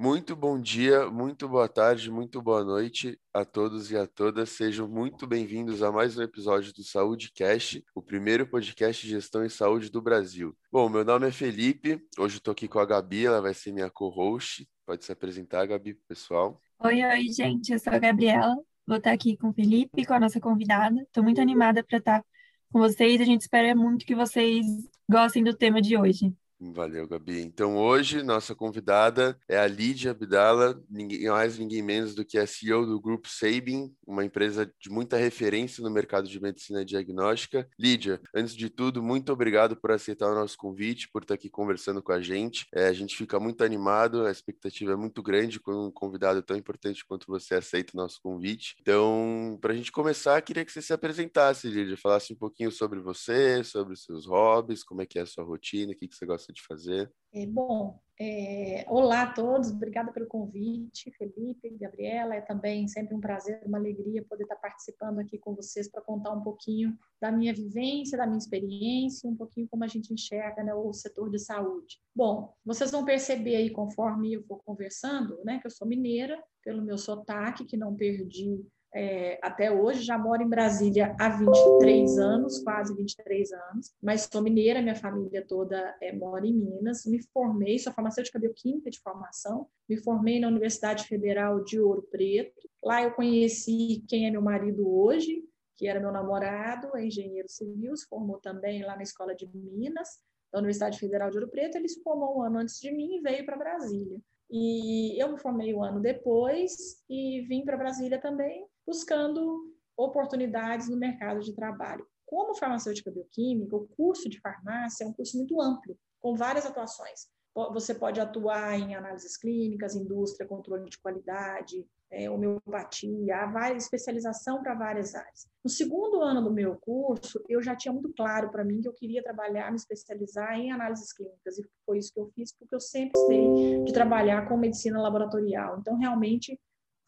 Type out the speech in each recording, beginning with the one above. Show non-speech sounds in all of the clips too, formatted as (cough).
Muito bom dia, muito boa tarde, muito boa noite a todos e a todas. Sejam muito bem-vindos a mais um episódio do Saúde Cast, o primeiro podcast de gestão em saúde do Brasil. Bom, meu nome é Felipe, hoje estou aqui com a Gabi, ela vai ser minha co-host. Pode se apresentar, Gabi, pessoal. Oi, oi, gente, eu sou a Gabriela, vou estar aqui com o Felipe, com a nossa convidada. Estou muito animada para estar com vocês, a gente espera muito que vocês gostem do tema de hoje. Valeu, Gabi. Então, hoje, nossa convidada é a Lídia Abdala, ninguém mais, ninguém menos do que a CEO do Grupo Sabin, uma empresa de muita referência no mercado de medicina diagnóstica. Lídia, antes de tudo, muito obrigado por aceitar o nosso convite, por estar aqui conversando com a gente. É, a gente fica muito animado, a expectativa é muito grande quando um convidado tão importante quanto você aceita o nosso convite. Então, para a gente começar, queria que você se apresentasse, Lídia, falasse um pouquinho sobre você, sobre os seus hobbies, como é que é a sua rotina, o que, que você gosta de fazer? É, bom, é, olá a todos, obrigada pelo convite, Felipe, Gabriela, é também sempre um prazer, uma alegria poder estar participando aqui com vocês para contar um pouquinho da minha vivência, da minha experiência, um pouquinho como a gente enxerga né, o setor de saúde. Bom, vocês vão perceber aí conforme eu for conversando, né, que eu sou mineira, pelo meu sotaque, que não perdi é, até hoje, já moro em Brasília há 23 anos, quase 23 anos, mas sou mineira, minha família toda é, mora em Minas. Me formei, sou farmacêutica bioquímica de formação, me formei na Universidade Federal de Ouro Preto. Lá eu conheci quem é meu marido hoje, que era meu namorado, é engenheiro civil, se formou também lá na Escola de Minas, da Universidade Federal de Ouro Preto. Ele se formou um ano antes de mim e veio para Brasília. E eu me formei um ano depois e vim para Brasília também buscando oportunidades no mercado de trabalho. Como farmacêutica bioquímica, o curso de farmácia é um curso muito amplo, com várias atuações. Você pode atuar em análises clínicas, indústria, controle de qualidade, é, homeopatia, há várias especialização para várias áreas. No segundo ano do meu curso, eu já tinha muito claro para mim que eu queria trabalhar, me especializar em análises clínicas, e foi isso que eu fiz, porque eu sempre gostei de trabalhar com medicina laboratorial. Então, realmente,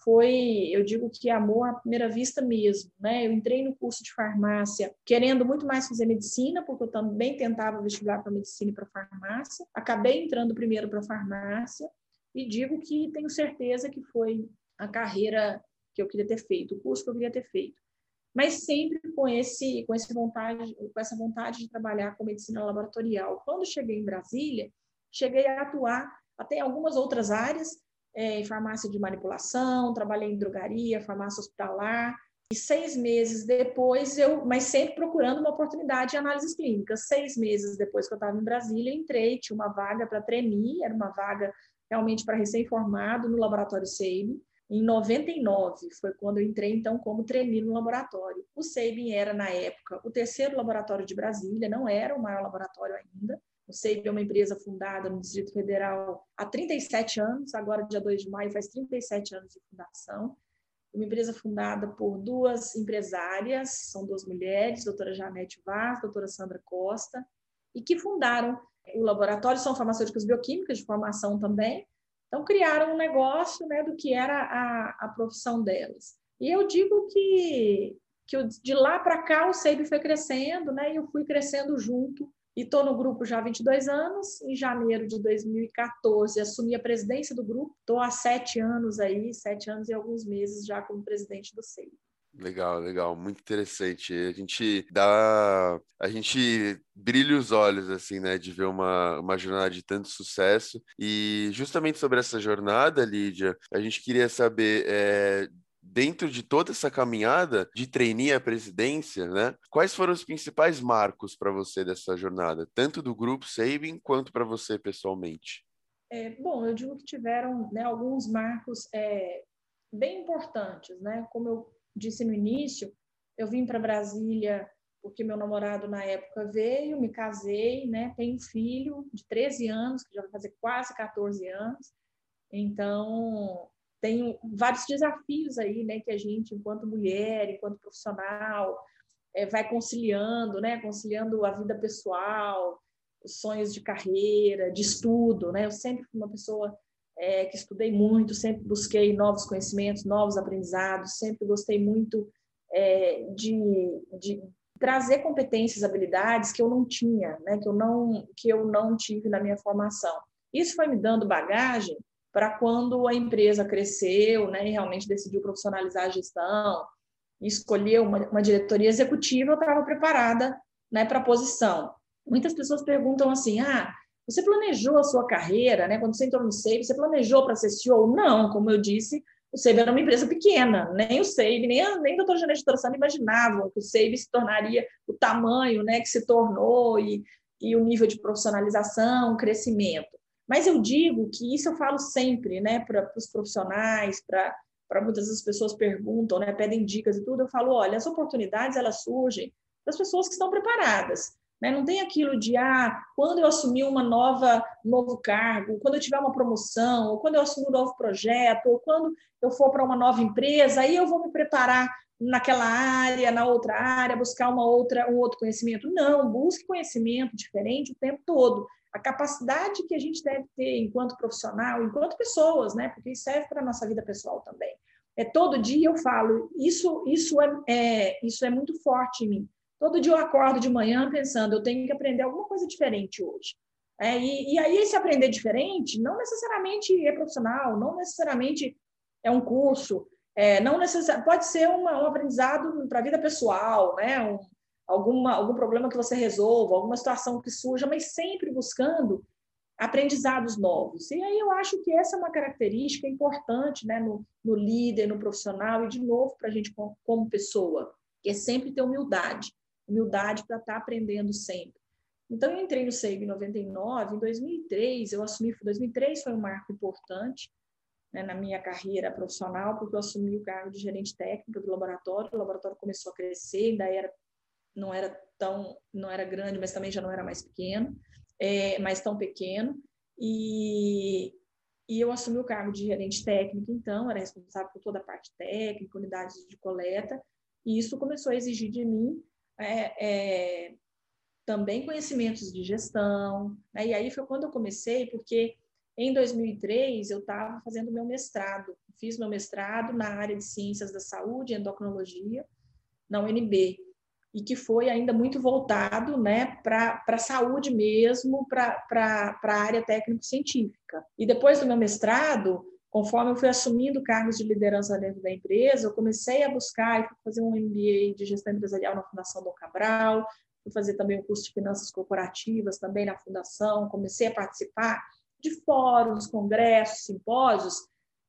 foi, eu digo que amor à primeira vista mesmo, né? Eu entrei no curso de farmácia querendo muito mais fazer medicina, porque eu também tentava vestibular para medicina e para farmácia. Acabei entrando primeiro para farmácia e digo que tenho certeza que foi a carreira que eu queria ter feito, o curso que eu queria ter feito. Mas sempre com esse com esse vontade, com essa vontade de trabalhar com medicina laboratorial. Quando cheguei em Brasília, cheguei a atuar até em algumas outras áreas, é, em farmácia de manipulação, trabalhei em drogaria, farmácia hospitalar. E seis meses depois, eu, mas sempre procurando uma oportunidade em análises clínicas. Seis meses depois que eu estava em Brasília, entrei, tinha uma vaga para TREMI, era uma vaga realmente para recém-formado no laboratório SEIB. Em 99 foi quando eu entrei, então, como TREMI no laboratório. O SEIB era, na época, o terceiro laboratório de Brasília, não era o maior laboratório ainda, o SEIB é uma empresa fundada no Distrito Federal há 37 anos, agora, dia 2 de maio, faz 37 anos de fundação. Uma empresa fundada por duas empresárias, são duas mulheres, doutora Janete Vaz, doutora Sandra Costa, e que fundaram o laboratório, são farmacêuticas bioquímicas de formação também, então criaram um negócio né, do que era a, a profissão delas. E eu digo que, que de lá para cá o SEIB foi crescendo, né, e eu fui crescendo junto e estou no grupo já há 22 anos. Em janeiro de 2014, assumi a presidência do grupo. Estou há sete anos aí, sete anos e alguns meses já como presidente do SEI. Legal, legal, muito interessante. A gente dá, a gente brilha os olhos assim, né, de ver uma, uma jornada de tanto sucesso. E justamente sobre essa jornada, Lídia, a gente queria saber é, dentro de toda essa caminhada de trainee à presidência, né? Quais foram os principais marcos para você dessa jornada, tanto do grupo Saving quanto para você pessoalmente? É, bom, eu digo que tiveram né, alguns marcos é, bem importantes, né? Como eu disse no início, eu vim para Brasília porque meu namorado na época veio, me casei, né? Tenho um filho de 13 anos, que já vai fazer quase 14 anos. Então, tem vários desafios aí, né, que a gente, enquanto mulher, enquanto profissional, é, vai conciliando, né, conciliando a vida pessoal, os sonhos de carreira, de estudo, né, eu sempre fui uma pessoa é, que estudei muito, sempre busquei novos conhecimentos, novos aprendizados, sempre gostei muito é, de, de trazer competências, habilidades que eu não tinha, né, que eu não que eu não tive na minha formação. Isso foi me dando bagagem para quando a empresa cresceu né, e realmente decidiu profissionalizar a gestão, e escolheu uma, uma diretoria executiva, eu estava preparada né, para a posição. Muitas pessoas perguntam assim: ah, você planejou a sua carreira, né? Quando você entrou no SEIB, você planejou para ser CEO? Não, como eu disse, o SEIB era uma empresa pequena, nem o SEIB, nem, a, nem o Dr. Janete Torçano imaginavam que o SEIB se tornaria o tamanho né, que se tornou e, e o nível de profissionalização, crescimento. Mas eu digo que isso eu falo sempre né, para os profissionais, para muitas das pessoas perguntam, né, pedem dicas e tudo, eu falo, olha, as oportunidades elas surgem das pessoas que estão preparadas. Né? Não tem aquilo de, ah, quando eu assumir uma nova, um novo cargo, quando eu tiver uma promoção, ou quando eu assumir um novo projeto, ou quando eu for para uma nova empresa, aí eu vou me preparar naquela área, na outra área, buscar uma outra, um outro conhecimento. Não, busque conhecimento diferente o tempo todo. A capacidade que a gente deve ter enquanto profissional, enquanto pessoas, né? Porque isso serve para a nossa vida pessoal também. É todo dia eu falo, isso, isso é, é, isso é muito forte em mim. Todo dia eu acordo de manhã pensando, eu tenho que aprender alguma coisa diferente hoje. É, e, e, aí, esse aprender diferente não necessariamente é profissional, não necessariamente é um curso, é, não necessariamente pode ser uma, um aprendizado para a vida pessoal, né? Um, alguma, algum problema que você resolva, alguma situação que surja, mas sempre buscando aprendizados novos. E aí eu acho que essa é uma característica importante né, no, no líder, no profissional, e de novo para a gente como, como pessoa, que é sempre ter humildade humildade para estar tá aprendendo sempre. Então, eu entrei no SEIB em 99, em 2003, eu assumi, 2003 foi um marco importante né, na minha carreira profissional, porque eu assumi o cargo de gerente técnico do laboratório, o laboratório começou a crescer, ainda era, não era tão, não era grande, mas também já não era mais pequeno, é, mas tão pequeno, e, e eu assumi o cargo de gerente técnico, então, era responsável por toda a parte técnica, unidades de coleta, e isso começou a exigir de mim é, é, também conhecimentos de gestão. Né? E aí foi quando eu comecei, porque em 2003 eu estava fazendo meu mestrado, fiz meu mestrado na área de ciências da saúde e endocrinologia na UNB e que foi ainda muito voltado né, para a saúde mesmo, para a área técnico-científica. E depois do meu mestrado, Conforme eu fui assumindo cargos de liderança dentro da empresa, eu comecei a buscar e fazer um MBA de gestão empresarial na Fundação Dom Cabral, fui fazer também um curso de finanças corporativas também na Fundação, comecei a participar de fóruns, congressos, simpósios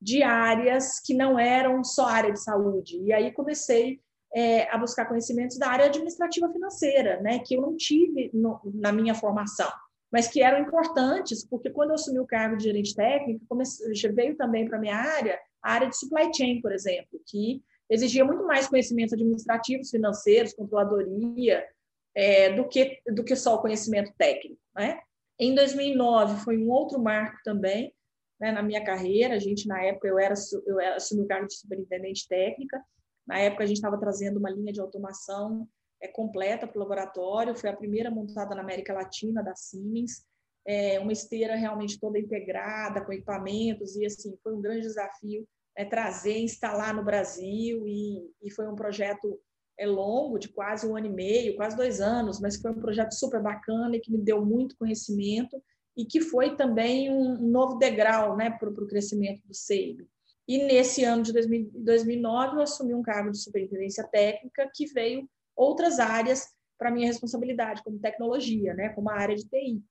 de áreas que não eram só área de saúde. E aí comecei é, a buscar conhecimentos da área administrativa financeira, né, que eu não tive no, na minha formação mas que eram importantes, porque quando eu assumi o cargo de gerente técnico, comecei, veio também para a minha área, a área de supply chain, por exemplo, que exigia muito mais conhecimentos administrativos, financeiros, controladoria, é, do, que, do que só o conhecimento técnico. Né? Em 2009, foi um outro marco também né, na minha carreira. A gente, na época, eu, era, eu assumi o cargo de superintendente técnica. Na época, a gente estava trazendo uma linha de automação é, completa para o laboratório, foi a primeira montada na América Latina da Siemens, é, uma esteira realmente toda integrada, com equipamentos, e assim, foi um grande desafio é, trazer, instalar no Brasil, e, e foi um projeto é longo, de quase um ano e meio, quase dois anos, mas foi um projeto super bacana e que me deu muito conhecimento e que foi também um, novo degrau né, para o crescimento do SEIB. E nesse ano de 2000, 2009, eu assumi um cargo de superintendência técnica que veio outras áreas para minha responsabilidade, como tecnologia, né, como a área de TI,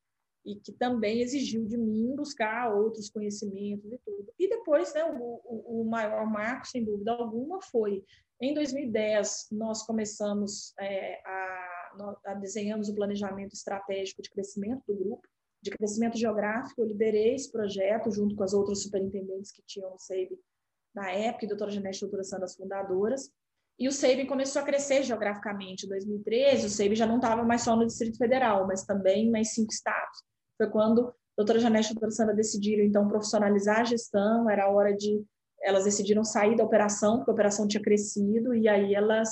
e que também exigiu de mim buscar outros conhecimentos e tudo. E depois, né, o, o, maior marco, sem dúvida alguma, foi em 2010 nós começamos é, a, a desenhamos o planejamento estratégico de crescimento do grupo, de crescimento geográfico. Eu liderei esse projeto junto com as outras superintendentes que tinham o SEIB na época, e a doutora Genete e a doutora Sandra, as fundadoras. E o SEIB começou a crescer geograficamente. Em 2013, o SEIB já não estava mais só no Distrito Federal, mas também mais cinco estados. Foi quando a doutora Janete e a doutora Sandra decidiram, então, profissionalizar a gestão, era a hora de... Elas decidiram sair da operação, porque a operação tinha crescido, e aí elas,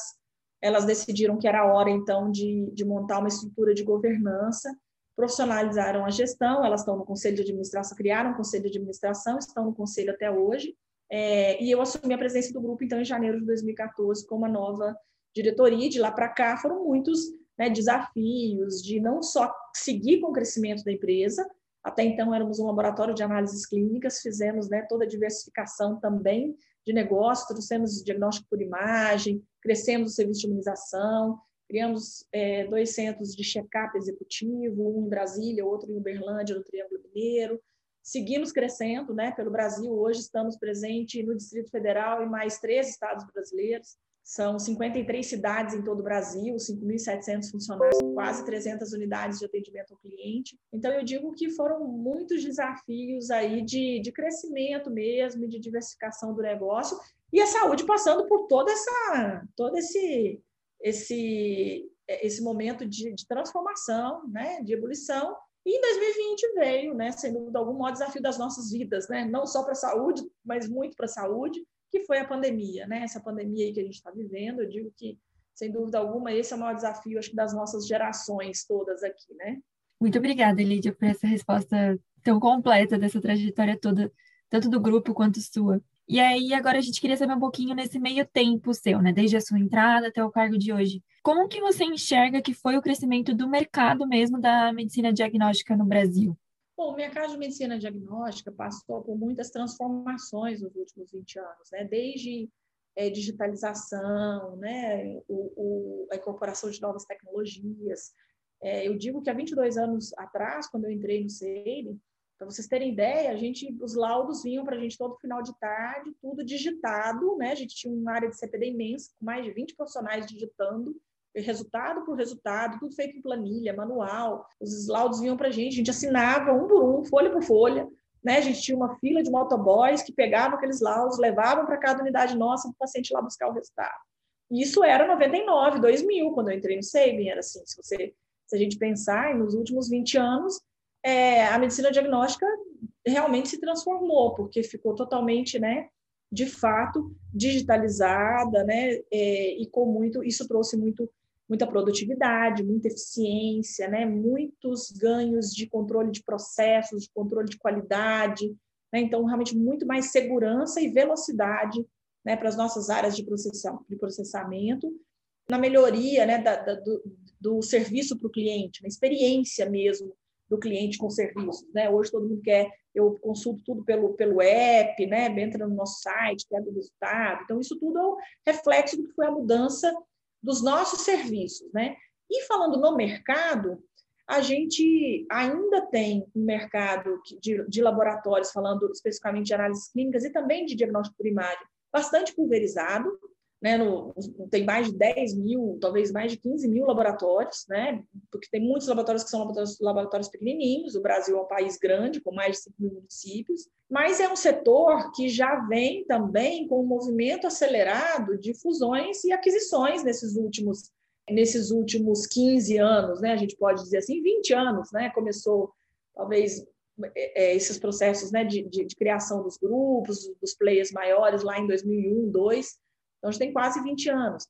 elas decidiram que era hora, então, de, de montar uma estrutura de governança, profissionalizaram a gestão, elas estão no conselho de administração, criaram um conselho de administração, estão no conselho até hoje, é, e eu assumi a presença do grupo, então, em janeiro de 2014, como a nova diretoria. De lá para cá foram muitos né, desafios de não só seguir com o crescimento da empresa, Até então éramos um laboratório de análises clínicas, fizemos né, toda a diversificação também de negócio, trouxemos diagnóstico por imagem, crescemos o serviço de imunização, criamos é, dois centros de check-up executivo, um em Brasília, outro em Uberlândia, no Triângulo Mineiro. Seguimos crescendo né, pelo Brasil, hoje estamos presentes no Distrito Federal e mais três estados brasileiros. São 53 cidades em todo o Brasil, 5.700 funcionários, quase 300 unidades de atendimento ao cliente. Então, eu digo que foram muitos desafios aí de, de crescimento mesmo, de diversificação do negócio, e a saúde passando por toda essa, todo esse, esse, esse momento de, de transformação, né, de ebulição, e em 2020 veio, né, sem dúvida alguma, o desafio das nossas vidas, né, não só para a saúde, mas muito para a saúde, que foi a pandemia, né? Essa pandemia que a gente está vivendo, eu digo que, sem dúvida alguma, esse é o maior desafio, acho que, das nossas gerações todas aqui, né? Muito obrigada, Lídia, por essa resposta tão completa dessa trajetória toda, tanto do grupo quanto sua. E aí, agora a gente queria saber um pouquinho nesse meio tempo seu, né? Desde a sua entrada até o cargo de hoje. Como que você enxerga que foi o crescimento do mercado mesmo da medicina diagnóstica no Brasil? Bom, o mercado de medicina diagnóstica passou por muitas transformações nos últimos 20 anos, né? desde é, digitalização, né? O, o, a incorporação de novas tecnologias. É, eu digo que há 22 anos atrás, quando eu entrei no CEIB, para vocês terem ideia, a gente, os laudos vinham para a gente todo final de tarde, tudo digitado, né? A gente tinha uma área de CPD imensa, com mais de 20 profissionais digitando, resultado por resultado, tudo feito em planilha, manual. Os laudos vinham para a gente, a gente assinava um por um, folha por folha. Né? A gente tinha uma fila de motoboys que pegavam aqueles laudos, levavam para cada unidade nossa para o paciente lá buscar o resultado. E isso era 99, 2000, quando eu entrei no Sabin, era assim, se, você, se a gente pensar, nos últimos 20 anos, é, a medicina diagnóstica realmente se transformou, porque ficou totalmente, né, de fato, digitalizada, né, é, e com muito, isso trouxe muito muita produtividade, muita eficiência, né? muitos ganhos de controle de processos, de controle de qualidade. Né? Então, realmente, muito mais segurança e velocidade né, para as nossas áreas de, de processamento, na melhoria né, da, da, do, do, serviço para o cliente, na experiência mesmo do cliente com serviços. Né? Hoje todo mundo quer, eu consulto tudo pelo, pelo app, né? entra no nosso site, pega o resultado. Então, isso tudo é um reflexo do que foi a mudança dos nossos serviços, né? E falando no mercado, a gente ainda tem um mercado de, de laboratórios, falando especificamente de análises clínicas e também de diagnóstico primário, bastante pulverizado, né, no, tem mais de 10 mil, talvez mais de 15 mil laboratórios, né, porque tem muitos laboratórios que são laboratórios, laboratórios pequenininhos, o Brasil é um país grande, com mais de 5 mil municípios, mas é um setor que já vem também com um movimento acelerado de fusões e aquisições nesses últimos, nesses últimos 15 anos, né, a gente pode dizer assim, 20 anos, né, começou talvez é, é esses processos né, de, de, de criação dos grupos, dos players maiores lá em 2001, 2002, então, gente tem quase 20 anos.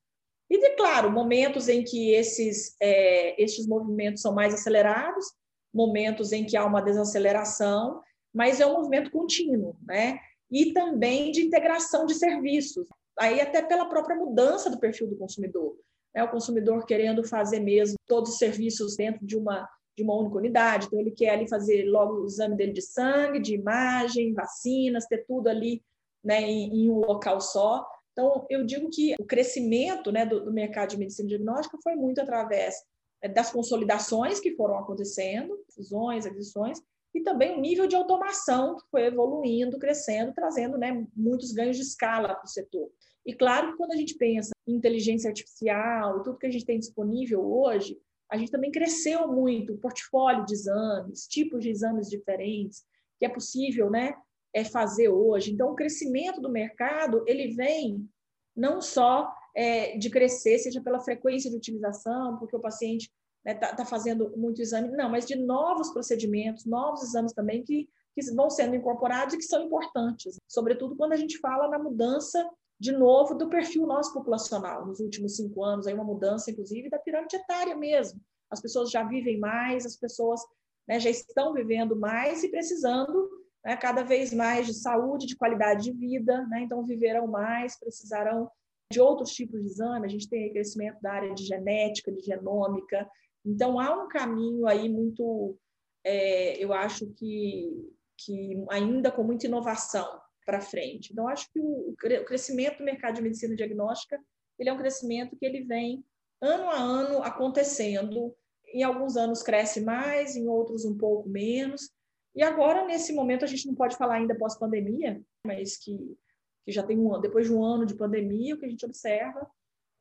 E, de, claro, momentos em que esses, é, estes movimentos são mais acelerados, momentos em que há uma desaceleração, mas é um movimento contínuo, né? E também de integração de serviços, aí até pela própria mudança do perfil do consumidor. Né? O consumidor querendo fazer mesmo todos os serviços dentro de uma, de uma única unidade, então ele quer ali fazer logo o exame dele de sangue, de imagem, vacinas, ter tudo ali né, em, em um local só. Então, eu digo que o crescimento né, do, do mercado de medicina diagnóstica foi muito através é, das consolidações que foram acontecendo, fusões, aquisições, e também o nível de automação que foi evoluindo, crescendo, trazendo né, muitos ganhos de escala para o setor. E claro que quando a gente pensa em inteligência artificial tudo que a gente tem disponível hoje, a gente também cresceu muito o portfólio de exames, tipos de exames diferentes, que é possível né, é fazer hoje. Então, o crescimento do mercado ele vem não só é, de crescer, seja pela frequência de utilização, porque o paciente está né, tá, tá fazendo muito exame, não, mas de novos procedimentos, novos exames também que, que vão sendo incorporados e que são importantes, sobretudo quando a gente fala na mudança de novo do perfil nosso populacional nos últimos cinco anos, aí uma mudança inclusive da pirâmide etária mesmo. As pessoas já vivem mais, as pessoas né, já estão vivendo mais e precisando né, cada vez mais de saúde, de qualidade de vida, né, então viverão mais, precisarão de outros tipos de exame, a gente tem crescimento da área de genética, de genômica, então há um caminho aí muito é, eu acho que, que ainda com muita inovação para frente. Então, acho que o, o, crescimento do mercado de medicina diagnóstica ele é um crescimento que ele vem ano a ano acontecendo. Em alguns anos cresce mais, em outros um pouco menos. E agora, nesse momento, a gente não pode falar ainda pós-pandemia, mas que, que já tem um ano, depois de um ano de pandemia, o que a gente observa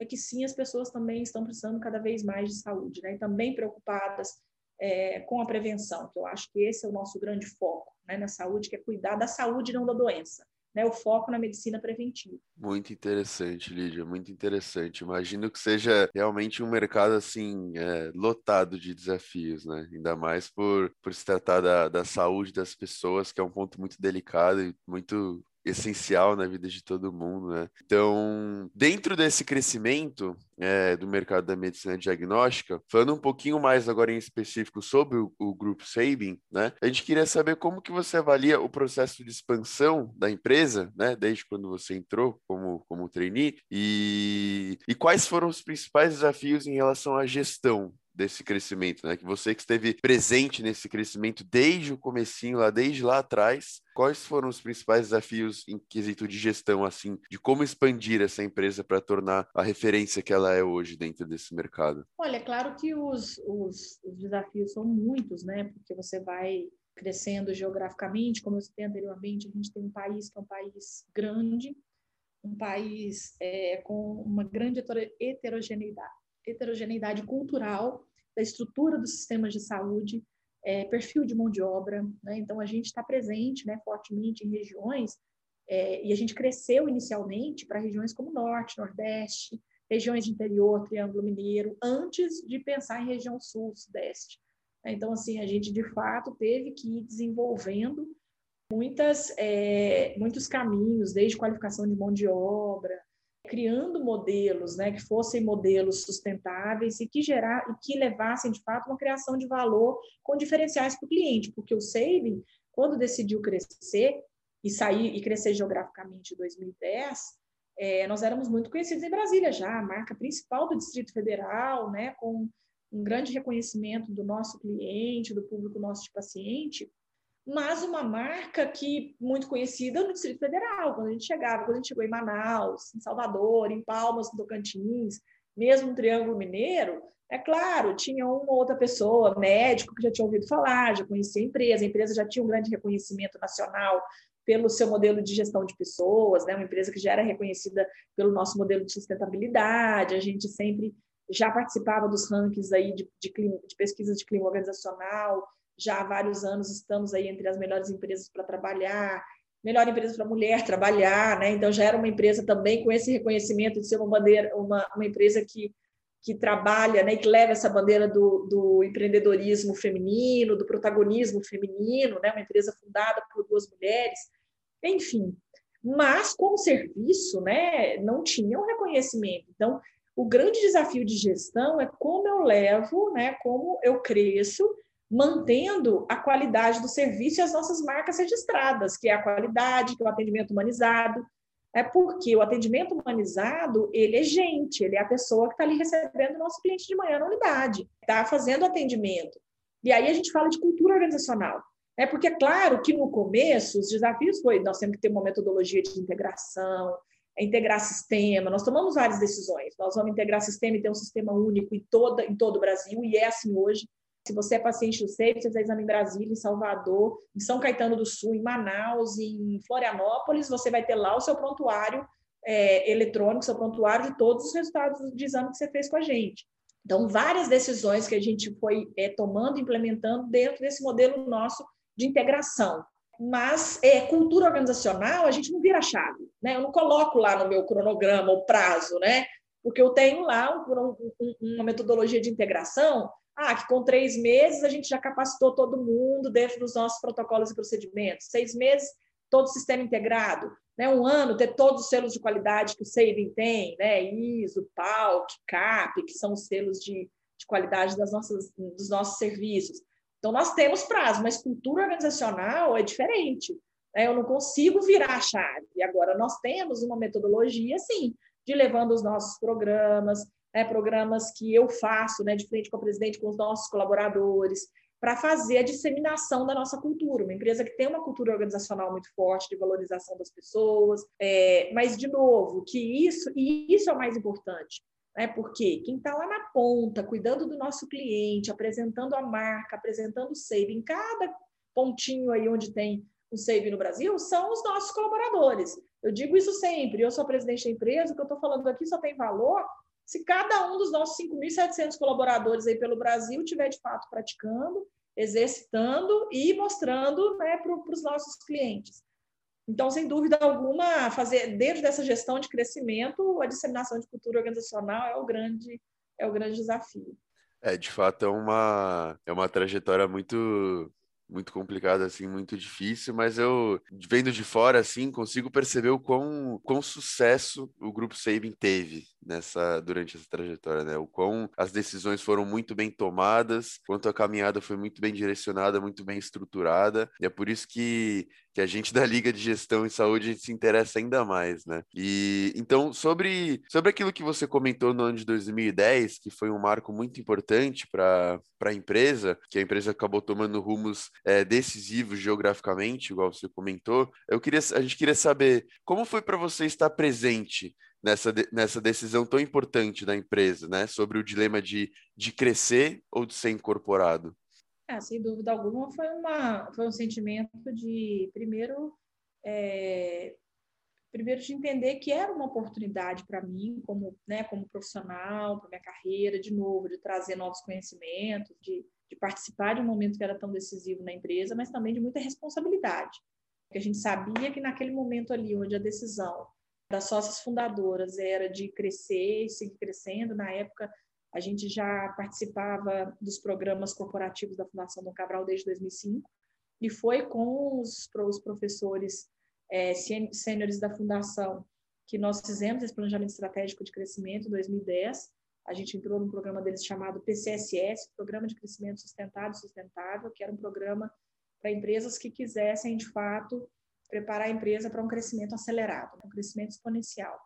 é que sim, as pessoas também estão precisando cada vez mais de saúde, né? E também preocupadas é, com a prevenção, que eu acho que esse é o nosso grande foco né, na saúde, que é cuidar da saúde e não da doença. Né, o foco na medicina preventiva. Muito interessante, Lídia, muito interessante. Imagino que seja realmente um mercado assim é, lotado de desafios, né? Ainda mais por, por se tratar da, da saúde das pessoas, que é um ponto muito delicado e muito essencial na vida de todo mundo, né? Então, dentro desse crescimento é, do mercado da medicina diagnóstica, falando um pouquinho mais agora em específico sobre o, o grupo Sabin, né? A gente queria saber como que você avalia o processo de expansão da empresa, né? Desde quando você entrou como como trainee e, e quais foram os principais desafios em relação à gestão desse crescimento, né? Que você que esteve presente nesse crescimento desde o comecinho, lá desde lá atrás, quais foram os principais desafios em quesito de gestão, assim, de como expandir essa empresa para tornar a referência que ela é hoje dentro desse mercado? Olha, é claro que os, os, os desafios são muitos, né? Porque você vai crescendo geograficamente, como eu citei anteriormente, a gente tem um país que é um país grande, um país é, com uma grande heterogeneidade, heterogeneidade cultural da estrutura dos sistemas de saúde, é, perfil de mão de obra. Né? Então, a gente está presente né, fortemente em regiões, é, e a gente cresceu inicialmente para regiões como Norte, Nordeste, regiões de interior, Triângulo Mineiro, antes de pensar em região Sul, Sudeste. Então, assim, a gente de fato teve que ir desenvolvendo muitas, é, muitos caminhos, desde qualificação de mão de obra, criando modelos, né, que fossem modelos sustentáveis e que gerar e que levassem de fato uma criação de valor com diferenciais para o cliente, porque o Saving, quando decidiu crescer e sair e crescer geograficamente em 2010, é, nós éramos muito conhecidos em Brasília já, a marca principal do Distrito Federal, né, com um grande reconhecimento do nosso cliente, do público nosso de paciente, mas uma marca que muito conhecida no Distrito Federal, quando a gente chegava, quando a gente chegou em Manaus, em Salvador, em Palmas, no Tocantins, mesmo no Triângulo Mineiro, é claro, tinha uma outra pessoa, médico, que já tinha ouvido falar, já conhecia a empresa, a empresa já tinha um grande reconhecimento nacional pelo seu modelo de gestão de pessoas, né? uma empresa que já era reconhecida pelo nosso modelo de sustentabilidade, a gente sempre já participava dos rankings aí de, de, de pesquisas de clima organizacional, já há vários anos estamos aí entre as melhores empresas para trabalhar, melhor empresa para mulher (laughs) trabalhar, né? Então já era uma empresa também com esse reconhecimento de ser uma bandeira, uma, uma empresa que que trabalha, né, que leva essa bandeira do, do empreendedorismo feminino, do protagonismo feminino, né, uma empresa fundada por duas mulheres, enfim. Mas como serviço, né, não tinha um reconhecimento. Então, o grande desafio de gestão é como eu levo, né, como eu cresço mantendo a qualidade do serviço e as nossas marcas registradas, que é a qualidade, que é o atendimento humanizado. É porque o atendimento humanizado, ele é gente, ele é a pessoa que está ali recebendo o nosso cliente de manhã na unidade, está fazendo atendimento. E aí a gente fala de cultura organizacional. É porque, é claro, que no começo os desafios foi, nós temos que ter uma metodologia de integração, é integrar sistema, nós tomamos várias decisões, nós vamos integrar sistema e ter um sistema único em, toda, em todo o Brasil, e é assim hoje, se você é paciente do SEIP, você fizer exame em Brasília, em Salvador, em São Caetano do Sul, em Manaus, em Florianópolis, você vai ter lá o seu prontuário é, eletrônico, seu prontuário de todos os resultados de exame que você fez com a gente. Então, várias decisões que a gente foi é, tomando, implementando dentro desse modelo nosso de integração. Mas é, cultura organizacional, a gente não vira chave. Né? Eu não coloco lá no meu cronograma o prazo, né? porque eu tenho lá um, um, uma metodologia de integração ah, que com três meses a gente já capacitou todo mundo dentro dos nossos protocolos e procedimentos. Seis meses, todo o sistema integrado. Né? Um ano, ter todos os selos de qualidade que o Saving tem, né? ISO, PALC, CAP, que são os selos de, de qualidade das nossas, dos nossos serviços. Então, nós temos prazo, mas cultura organizacional é diferente. Né? Eu não consigo virar a chave. Agora nós temos uma metodologia, sim, de levando os nossos programas, né, programas que eu faço né, de frente com a presidente, com os nossos colaboradores, para fazer a disseminação da nossa cultura. Uma empresa que tem uma cultura organizacional muito forte de valorização das pessoas, é, mas, de novo, que isso, e isso é o mais importante, né? porque quem está lá na ponta, cuidando do nosso cliente, apresentando a marca, apresentando o save em cada pontinho aí onde tem o save no Brasil, são os nossos colaboradores. Eu digo isso sempre, eu sou presidente da empresa, o que eu estou falando aqui só tem valor se cada um dos nossos 5.700 colaboradores aí pelo Brasil tiver de fato praticando, exercitando e mostrando né, para os nossos clientes. Então, sem dúvida alguma, fazer dentro dessa gestão de crescimento, a disseminação de cultura organizacional é o grande é o grande desafio. É, de fato, é uma, é uma trajetória muito muito complicado, assim, muito difícil, mas eu, vendo de fora, assim, consigo perceber o quão, quão sucesso o Grupo Sabin teve nessa, durante essa trajetória, né? O quão as decisões foram muito bem tomadas, quanto a caminhada foi muito bem direcionada, muito bem estruturada, e é por isso que que a gente da Liga de Gestão e Saúde se interessa ainda mais, né? E então, sobre, sobre aquilo que você comentou no ano de 2010, que foi um marco muito importante para a empresa, que a empresa acabou tomando rumos é, decisivos geograficamente, igual você comentou, eu queria, a gente queria saber como foi para você estar presente nessa, nessa decisão tão importante da empresa, né? Sobre o dilema de, de crescer ou de ser incorporado. É, sem dúvida alguma, foi, uma, foi um sentimento de, primeiro, é, primeiro de entender que era uma oportunidade para mim, como, né, como profissional, para minha carreira, de novo, de trazer novos conhecimentos, de, de participar de um momento que era tão decisivo na empresa, mas também de muita responsabilidade. Porque a gente sabia que naquele momento ali, onde a decisão das sócias fundadoras era de crescer e seguir crescendo, na época a gente já participava dos programas corporativos da Fundação Dom Cabral desde 2005 e foi com os, os professores é, sêniores da Fundação que nós fizemos esse planejamento estratégico de crescimento em 2010. A gente entrou num programa deles chamado PCSS, Programa de Crescimento Sustentado e Sustentável, que era um programa para empresas que quisessem, de fato, preparar a empresa para um crescimento acelerado, né, um crescimento exponencial.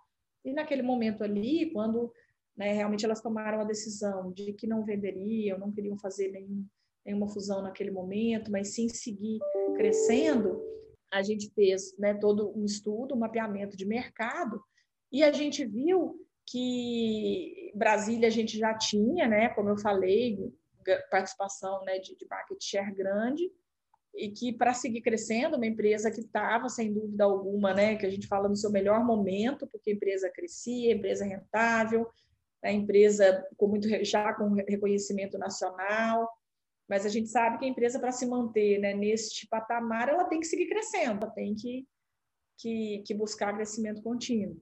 E naquele momento ali, quando né, realmente elas tomaram a decisão de que não venderiam, não queriam fazer nenhum, nenhuma fusão naquele momento, mas sim seguir crescendo, a gente fez né, todo um estudo, um mapeamento de mercado, e a gente viu que Brasília a gente já tinha, né, como eu falei, participação né, de, de market share grande, e que para seguir crescendo, uma empresa que estava, sem dúvida alguma, né, que a gente fala no seu melhor momento, porque a empresa crescia, a empresa rentável, a empresa com muito já com reconhecimento nacional, mas a gente sabe que a empresa para se manter né, neste patamar ela tem que seguir crescendo, ela tem que, que, que buscar crescimento contínuo.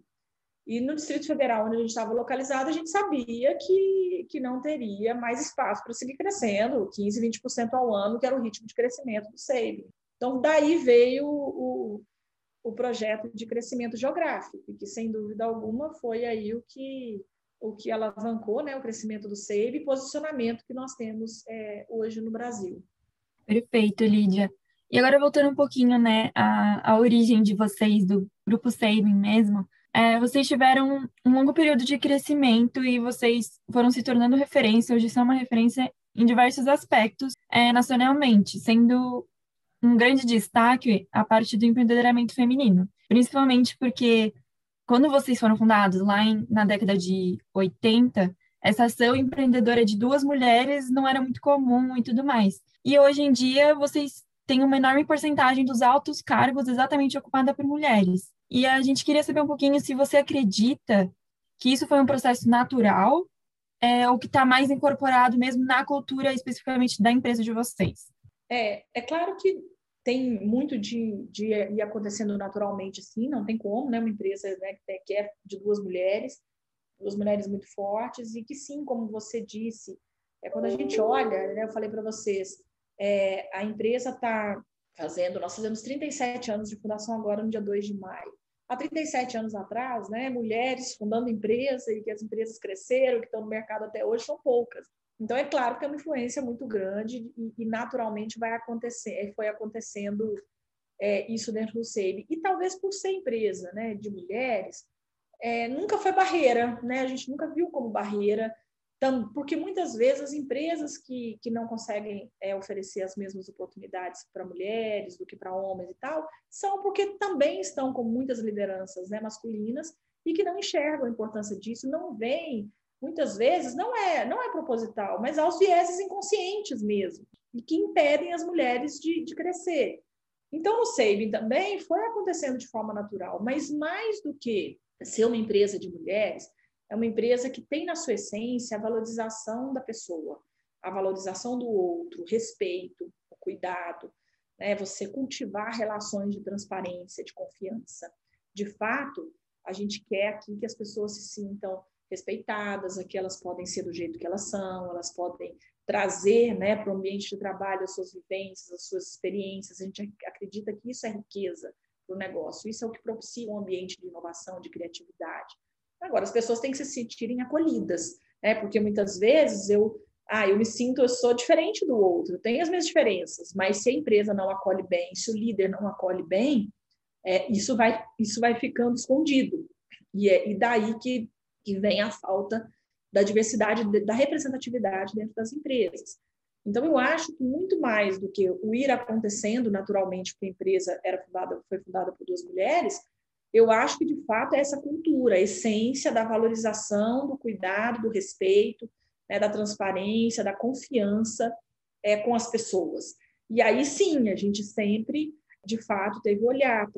E no Distrito Federal, onde a gente estava localizado, a gente sabia que, que não teria mais espaço para seguir crescendo, 15, 20% ao ano, que era o ritmo de crescimento do SEIB. Então, daí veio o, o projeto de crescimento geográfico, que, sem dúvida alguma, foi aí o que, o que alavancou né, o crescimento do SEIB e posicionamento que nós temos é, hoje no Brasil. Perfeito, Lídia. E agora, voltando um pouquinho né, à, à origem de vocês, do Grupo SEIB mesmo, é, vocês tiveram um longo período de crescimento e vocês foram se tornando referência, hoje são uma referência em diversos aspectos é, nacionalmente, sendo um grande destaque a parte do empreendedoramento feminino, principalmente porque quando vocês foram fundados lá em, na década de 80, essa ação empreendedora de duas mulheres não era muito comum e tudo mais. E hoje em dia vocês têm uma enorme porcentagem dos altos cargos exatamente ocupada por mulheres. E a gente queria saber um pouquinho se você acredita que isso foi um processo natural é, ou que está mais incorporado mesmo na cultura especificamente da empresa de vocês. É, é claro que tem muito de, de ir acontecendo naturalmente, sim, não tem como, né? Uma empresa né, que é de duas mulheres, duas mulheres muito fortes, e que sim, como você disse, é quando a gente olha, né, eu falei para vocês, é, a empresa está fazendo, nós fazemos 37 anos de fundação agora no dia 2 de maio. Há 37 anos atrás, né, mulheres fundando empresa e que as empresas cresceram, que estão no mercado até hoje, são poucas. Então, é claro que é uma influência muito grande e, e naturalmente vai acontecer, foi acontecendo é, isso dentro do SEIB. E talvez por ser empresa né, de mulheres, é, nunca foi barreira, né? a gente nunca viu como barreira porque muitas vezes as empresas que, que não conseguem é, oferecer as mesmas oportunidades para mulheres do que para homens e tal, são porque também estão com muitas lideranças né, masculinas e que não enxergam a importância disso, não veem, muitas vezes, não é, não é proposital, mas há os vieses inconscientes mesmo, e que impedem as mulheres de, de crescer. Então, no Saving também foi acontecendo de forma natural, mas mais do que ser uma empresa de mulheres, é uma empresa que tem na sua essência a valorização da pessoa, a valorização do outro, o respeito, o cuidado, né? você cultivar relações de transparência, de confiança. De fato, a gente quer aqui que as pessoas se sintam respeitadas, aqui elas podem ser do jeito que elas são, elas podem trazer né, para o ambiente de trabalho as suas vivências, as suas experiências. A gente acredita que isso é riqueza para o negócio, isso é o que propicia um ambiente de inovação, de criatividade. Agora, as pessoas têm que se sentirem acolhidas, né? Porque muitas vezes eu, ah, eu me sinto, eu sou diferente do outro, tenho as minhas diferenças, mas se a empresa não acolhe bem, se o líder não acolhe bem, é, isso vai isso vai ficando escondido. E é e daí que, que vem a falta da diversidade, da representatividade dentro das empresas. Então, eu acho que muito mais do que o ir acontecendo naturalmente, porque a empresa era fundada, foi fundada por duas mulheres, eu acho que, de fato, é essa cultura, a essência da valorização, do cuidado, do respeito, né, da transparência, da confiança é, com as pessoas. E aí sim, a gente sempre, de fato, teve olhar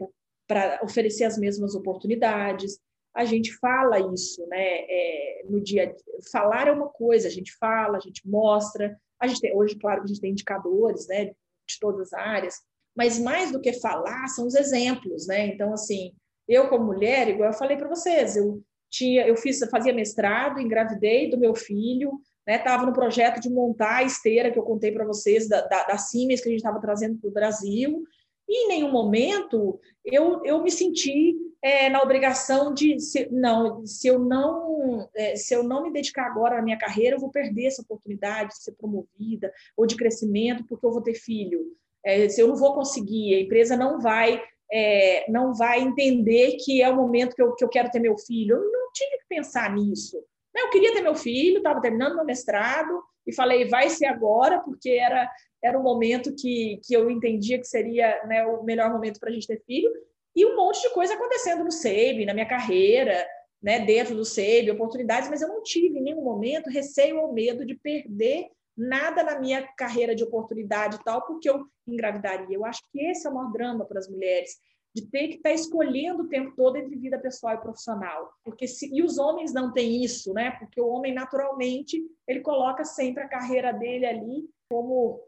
para oferecer as mesmas oportunidades. A gente fala isso, né? É, no dia falar é uma coisa, a gente fala, a gente mostra. A gente tem, hoje, claro, a gente tem indicadores, né, de todas as áreas, mas mais do que falar são os exemplos, né? Então, assim, eu, como mulher, igual eu falei para vocês, eu tinha, eu fiz, fazia mestrado, engravidei do meu filho, né, no projeto de montar a esteira que eu contei para vocês da, da, da Siemens que a gente estava trazendo para o Brasil, e em nenhum momento eu, eu me senti é, na obrigação de se, não se eu não é, se eu não me dedicar agora à minha carreira eu vou perder essa oportunidade de ser promovida ou de crescimento porque eu vou ter filho. É, se eu não vou conseguir a empresa não vai é, não vai entender que é o momento que eu, que eu quero ter meu filho. Eu não tinha que pensar nisso. Eu queria ter meu filho, estava terminando meu mestrado e falei, vai ser agora, porque era, era o momento que, que eu entendia que seria né, o melhor momento para a gente ter filho. E um monte de coisa acontecendo no SEIB, na minha carreira, né, dentro do SEIB, oportunidades, mas eu não tive em nenhum momento receio ou medo de perder nada na minha carreira de oportunidade e tal, porque eu engravidaria. Eu acho que esse é o maior drama para as mulheres, de ter que estar tá escolhendo o tempo todo entre vida pessoal e profissional. Porque se, e os homens não têm isso, né? Porque o homem, naturalmente, ele coloca sempre a carreira dele ali como,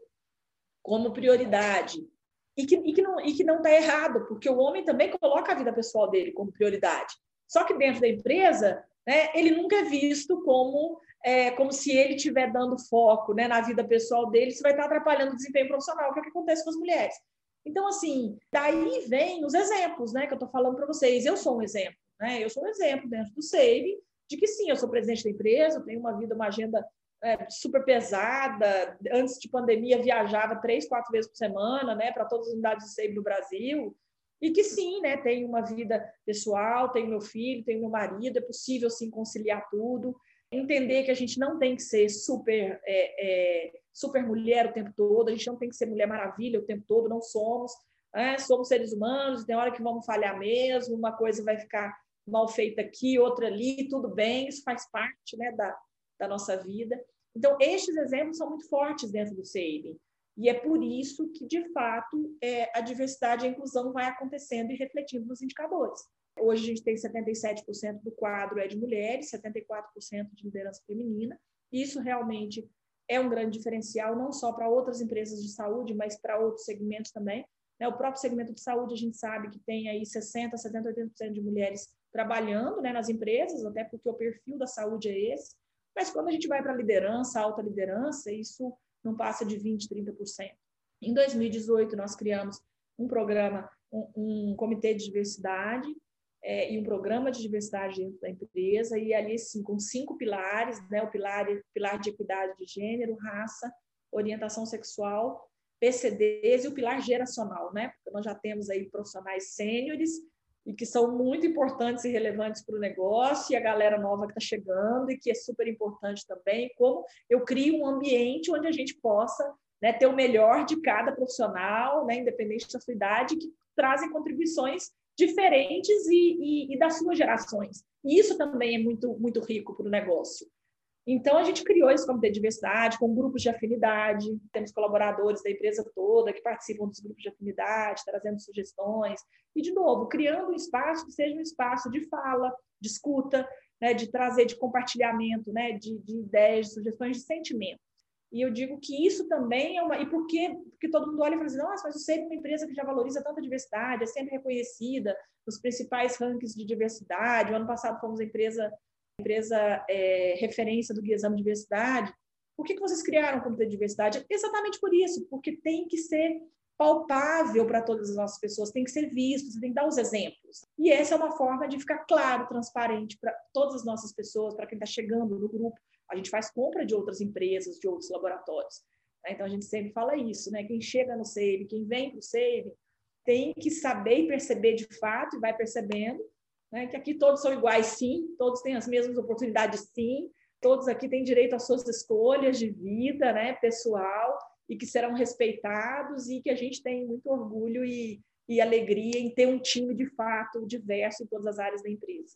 como prioridade. E que, e que não e que não está errado, porque o homem também coloca a vida pessoal dele como prioridade. Só que dentro da empresa, né, ele nunca é visto como é, como se ele estiver dando foco né, na vida pessoal dele, isso vai estar atrapalhando o desempenho profissional, que é o que acontece com as mulheres. Então, assim, daí vem os exemplos né, que eu estou falando para vocês. Eu sou um exemplo, né? Eu sou um exemplo dentro do SAVE de que sim, eu sou presidente da empresa, eu tenho uma vida, uma agenda é, super pesada. Antes de pandemia, viajava três, quatro vezes por semana, né, para todas as unidades de SAVE no Brasil. E que sim, né, tenho uma vida pessoal, tenho meu filho, tenho meu marido, é possível sim conciliar tudo entender que a gente não tem que ser super, é, é, super mulher o tempo todo, a gente não tem que ser mulher maravilha o tempo todo, não somos. Né? Somos seres humanos, tem hora que vamos falhar mesmo, uma coisa vai ficar mal feita aqui, outra ali, tudo bem, isso faz parte né, da, da nossa vida. Então, estes exemplos são muito fortes dentro do saving. E é por isso que, de fato, é, a diversidade e a inclusão vai acontecendo e refletindo nos indicadores. Hoje a gente tem 77% do quadro é de mulheres, 74% de liderança feminina. Isso realmente é um grande diferencial, não só para outras empresas de saúde, mas para outros segmentos também. Né? O próprio segmento de saúde, a gente sabe que tem aí 60%, 70%, 80% de mulheres trabalhando né, nas empresas, até porque o perfil da saúde é esse. Mas quando a gente vai para liderança, alta liderança, isso não passa de 20%, 30%. Em 2018, nós criamos um programa, um, um comitê de diversidade, é, e um programa de diversidade dentro da empresa, e ali, sim, com cinco pilares, né, o pilar, pilar de equidade de gênero, raça, orientação sexual, PCDs e o pilar geracional, né, porque nós já temos aí profissionais sêniores e que são muito importantes e relevantes para o negócio, e a galera nova que está chegando, e que é super importante também, como eu crio um ambiente onde a gente possa né, ter o melhor de cada profissional, né, independente da sua idade, que trazem contribuições diferentes e, e, e das suas gerações. E isso também é muito, muito rico para o negócio. Então, a gente criou esse comitê de diversidade com grupos de afinidade, temos colaboradores da empresa toda que participam dos grupos de afinidade, trazendo sugestões, e, de novo, criando um espaço que seja um espaço de fala, de escuta, né, de trazer, de compartilhamento né, de, de ideias, de sugestões, de sentimento. E eu digo que isso também é uma. E por quê? Porque todo mundo olha e fala assim: nossa, mas o SEIB é uma empresa que já valoriza tanta diversidade, é sempre reconhecida nos principais rankings de diversidade. O ano passado fomos a empresa, empresa é, referência do Guia Exame de Diversidade. Por que, que vocês criaram o Comitê de Diversidade? Exatamente por isso, porque tem que ser palpável para todas as nossas pessoas, tem que ser visto, você tem que dar os exemplos. E essa é uma forma de ficar claro, transparente para todas as nossas pessoas, para quem está chegando no grupo, a gente faz compra de outras empresas, de outros laboratórios. Né? Então, a gente sempre fala isso, né? Quem chega no SAVE, quem vem para o SAVE, tem que saber e perceber de fato, e vai percebendo, né? que aqui todos são iguais, sim, todos têm as mesmas oportunidades, sim, todos aqui têm direito às suas escolhas de vida, né? pessoal, e que serão respeitados, e que a gente tem muito orgulho e, e alegria em ter um time de fato diverso em todas as áreas da empresa.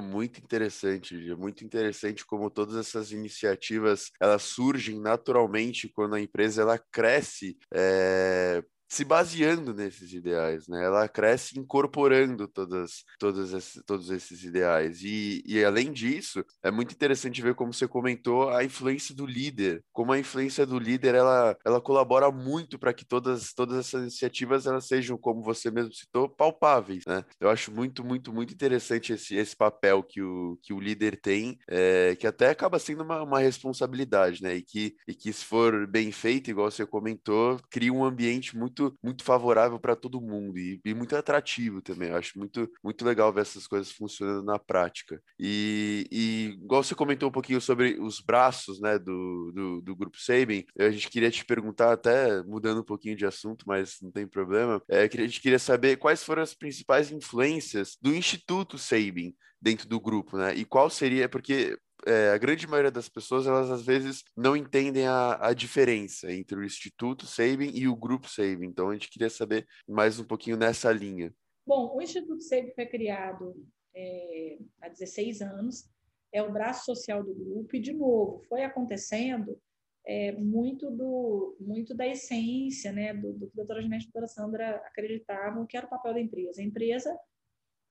Muito interessante, muito interessante como todas essas iniciativas elas surgem naturalmente quando a empresa ela cresce é, se baseando nesses ideais, né? Ela cresce incorporando todas, todas todos esses ideais. E, e, além disso, é muito interessante ver como você comentou a influência do líder, como a influência do líder ela, ela colabora muito para que todas, todas essas iniciativas elas sejam, como você mesmo citou, palpáveis, né? Eu acho muito, muito, muito interessante esse, esse papel que o, que o líder tem, é, que até acaba sendo uma, uma responsabilidade, né? E que, e que se for bem feito, igual você comentou, cria um ambiente muito muito, muito favorável para todo mundo e, e, muito atrativo também. Eu acho muito, muito legal ver essas coisas funcionando na prática. E, e igual você comentou um pouquinho sobre os braços né, do, do, do Grupo Sabin, a gente queria te perguntar, até mudando um pouquinho de assunto, mas não tem problema, é, a gente queria saber quais foram as principais influências do Instituto Sabin dentro do grupo, né? E qual seria, porque é, a grande maioria das pessoas, elas às vezes não entendem a, a diferença entre o Instituto Saving e o Grupo Saving. Então, a gente queria saber mais um pouquinho nessa linha. Bom, o Instituto Saving foi criado é, há 16 anos, é o braço social do grupo, e, de novo, foi acontecendo é, muito, do, muito da essência né, do, do que a doutora Ginete e a doutora Sandra acreditavam que era o papel da empresa. A empresa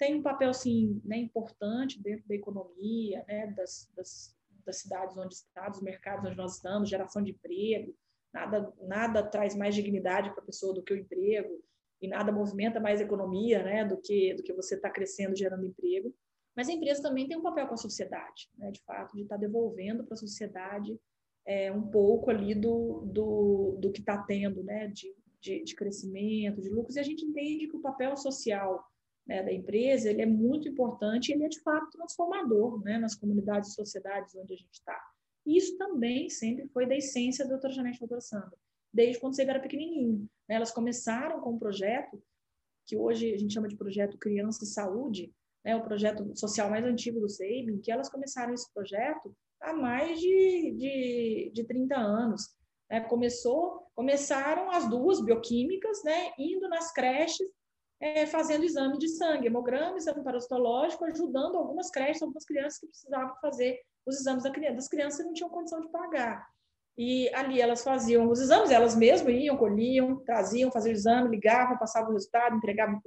tem um papel sim né, importante dentro da economia, né, das, das, das cidades onde está, dos mercados onde nós estamos, geração de emprego. Nada, nada traz mais dignidade para a pessoa do que o emprego e nada movimenta mais a economia, né, do que do que você está crescendo gerando emprego. Mas a empresa também tem um papel com a sociedade, né, de fato, de estar tá devolvendo para a sociedade é, um pouco ali do, do, do que está tendo, né, de, de, de crescimento, de lucros. E a gente entende que o papel social né, da empresa, ele é muito importante ele é, de fato, transformador né, nas comunidades e sociedades onde a gente está. Isso também sempre foi da essência da doutora Janete doutora Sandra, desde quando você era pequenininho. Né? Elas começaram com um projeto que hoje a gente chama de projeto Criança e Saúde, né, o projeto social mais antigo do SEIB, que elas começaram esse projeto há mais de, de, de 30 anos. Né? Começou, começaram as duas bioquímicas, né, indo nas creches é, fazendo exame de sangue, hemograma, exame parasitológico, ajudando algumas creches, algumas crianças que precisavam fazer os exames das crianças e não tinham condição de pagar. E ali elas faziam os exames, elas mesmas iam, colhiam, traziam, faziam o exame, ligavam, passavam o resultado, entregavam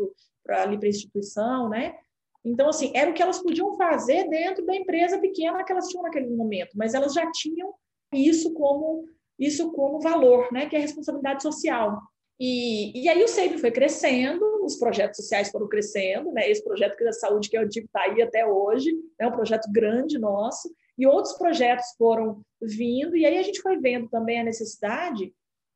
para ali para a instituição, né? Então, assim, era o que elas podiam fazer dentro da empresa pequena que elas tinham naquele momento, mas elas já tinham isso como isso como valor, né? Que é a responsabilidade social. E, e aí o SEIB foi crescendo, os projetos sociais foram crescendo, né? Esse projeto da saúde que é antigo está aí até hoje, é né? um projeto grande nosso, e outros projetos foram vindo, e aí a gente foi vendo também a necessidade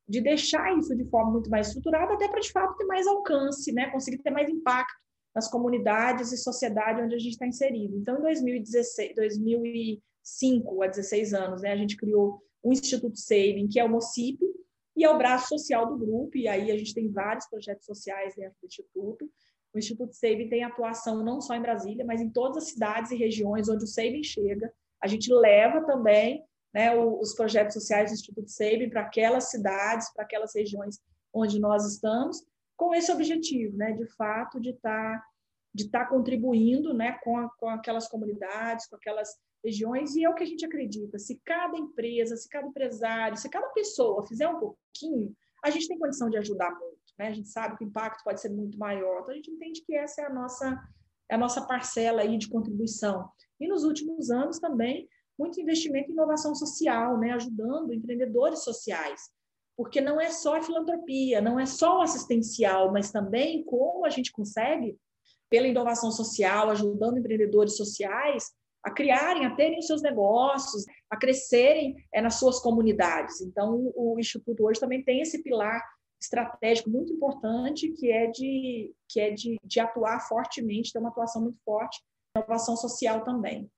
de deixar isso de forma muito mais estruturada, até para de fato ter mais alcance, né? Conseguir ter mais impacto nas comunidades e sociedade onde a gente está inserido. Então, em 2016, 2005, há 16 anos, né, a gente criou o Instituto Saving, que é o MOCIP, e é o braço social do grupo, e aí a gente tem vários projetos sociais dentro do Instituto, o Instituto Sabin tem atuação não só em Brasília, mas em todas as cidades e regiões onde o Sabin chega. A gente leva também né, os projetos sociais do Instituto Sabin para aquelas cidades, para aquelas regiões onde nós estamos, com esse objetivo, né, de fato, de estar tá, de tá contribuindo né, com, a, com aquelas comunidades, com aquelas regiões, e é o que a gente acredita. Se cada empresa, se cada empresário, se cada pessoa fizer um pouquinho, a gente tem condição de ajudar muito. Né? A gente sabe que o impacto pode ser muito maior. Então, a gente entende que essa é a nossa, é a nossa parcela aí de contribuição. E nos últimos anos também, muito investimento em inovação social, né? ajudando empreendedores sociais. Porque não é só a filantropia, não é só o assistencial, mas também como a gente consegue, pela inovação social, ajudando empreendedores sociais, a criarem, a terem os seus negócios, a crescerem é, nas suas comunidades. Então, o Instituto hoje também tem esse pilar estratégico muito importante, que é de, que é de, de atuar fortemente, ter uma atuação muito forte, inovação social também.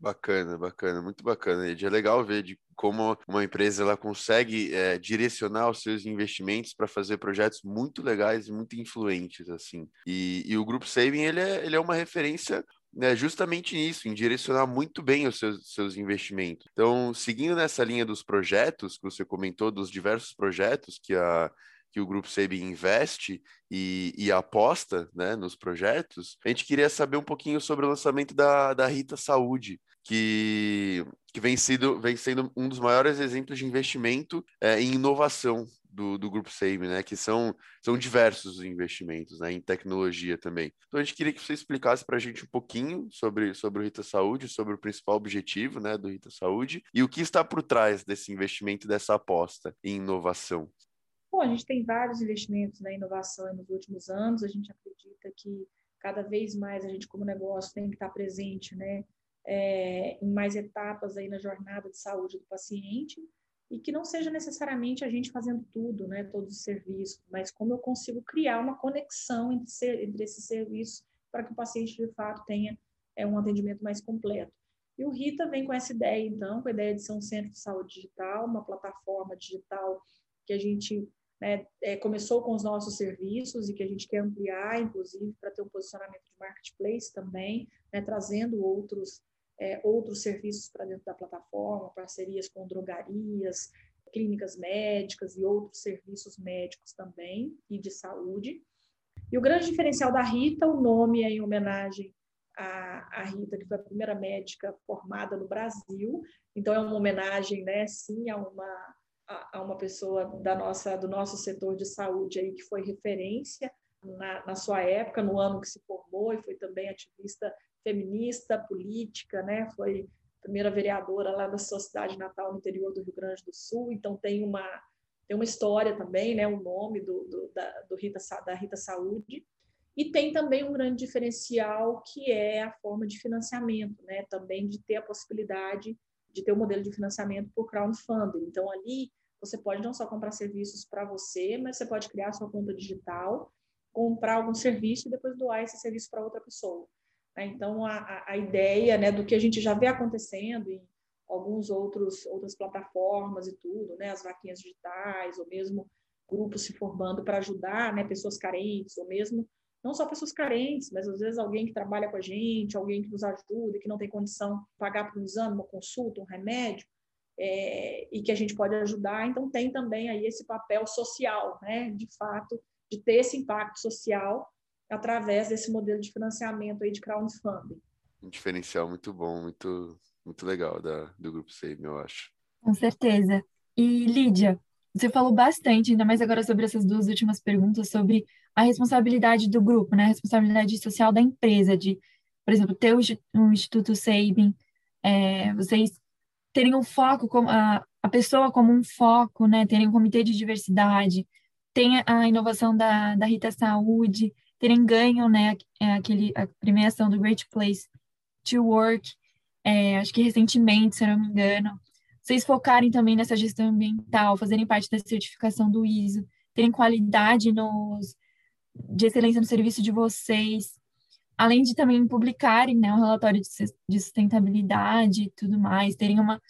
Bacana, bacana, muito bacana. É legal ver de como uma empresa ela consegue é, direcionar os seus investimentos para fazer projetos muito legais e muito influentes assim. E, e o Grupo Saving ele é, ele é uma referência né, justamente nisso, em direcionar muito bem os seus, seus investimentos. Então, seguindo nessa linha dos projetos que você comentou, dos diversos projetos que a que o Grupo Sabin investe e, e, aposta né, nos projetos, a gente queria saber um pouquinho sobre o lançamento da, da Rita Saúde, que, que vem, sido, vem sendo um dos maiores exemplos de investimento é, em inovação do, do Grupo Sabin, né, que são, são diversos os investimentos né, em tecnologia também. Então a gente queria que você explicasse para a gente um pouquinho sobre, sobre o Rita Saúde, sobre o principal objetivo né, do Rita Saúde e o que está por trás desse investimento, dessa aposta em inovação. Bom, a gente tem vários investimentos na inovação nos últimos anos, a gente acredita que cada vez mais a gente, como negócio, tem que estar presente né, é, em mais etapas aí na jornada de saúde do paciente e que não seja necessariamente a gente fazendo tudo, né, todos os serviços, mas como eu consigo criar uma conexão entre, ser, entre esses serviços para que o paciente, de fato, tenha é, um atendimento mais completo. E o Rita vem com essa ideia, então, com a ideia de ser um centro de saúde digital, uma plataforma digital que a gente né, é, começou com os nossos serviços e que a gente quer ampliar, inclusive, para ter um posicionamento de marketplace também, né, trazendo outros, é, outros serviços para dentro da plataforma, parcerias com drogarias, clínicas médicas e outros serviços médicos também e de saúde. E o grande diferencial da Rita, o nome é em homenagem à, à Rita, que foi a primeira médica formada no Brasil, então é uma homenagem, né, sim, a uma a, uma pessoa da nossa, do nosso setor de saúde aí que foi referência na, na sua época, no ano que se formou, e foi também ativista feminista, política, né? Foi primeira vereadora lá da sua cidade natal, no interior do Rio Grande do Sul, então tem uma, tem uma história também, né? O nome do, do, da, do Rita, da Rita Saúde. E tem também um grande diferencial que é a forma de financiamento, né? Também de ter a possibilidade de ter o um modelo de financiamento por crowdfunding. Então, ali você pode não só comprar serviços para você, mas você pode criar sua conta digital, comprar algum serviço e depois doar esse serviço para outra pessoa. Né? Então, a, a ideia né, do que a gente já vê acontecendo em alguns outros outras plataformas e tudo, né, as vaquinhas digitais, ou mesmo grupos se formando para ajudar né, pessoas carentes, ou mesmo não só pessoas carentes, mas às vezes alguém que trabalha com a gente, alguém que nos ajuda, que não tem condição de pagar por um exame, uma consulta, um remédio, é, e que a gente pode ajudar. Então, tem também aí esse papel social, né, de fato, de ter esse impacto social através desse modelo de financiamento aí de crowdfunding. Um diferencial muito bom, muito, muito legal da, do Grupo SEIM, eu acho. Com certeza. E, Lídia, você falou bastante, ainda mais agora sobre essas duas últimas perguntas, sobre a responsabilidade do grupo, né? A responsabilidade social da empresa, de, por exemplo, ter um Instituto Sabin, é, vocês terem um foco, como a, a pessoa como um foco, né? Terem um comitê de diversidade, tem a inovação da, da Rita Saúde, terem ganho, né? É, aquele, a premiação do Great Place to Work, é, acho que recentemente, se não me engano. Vocês focarem também nessa gestão ambiental, fazerem parte da certificação do ISO, terem qualidade nos, de excelência no serviço de vocês, além de também publicarem né, um relatório de sustentabilidade e tudo mais, terem uma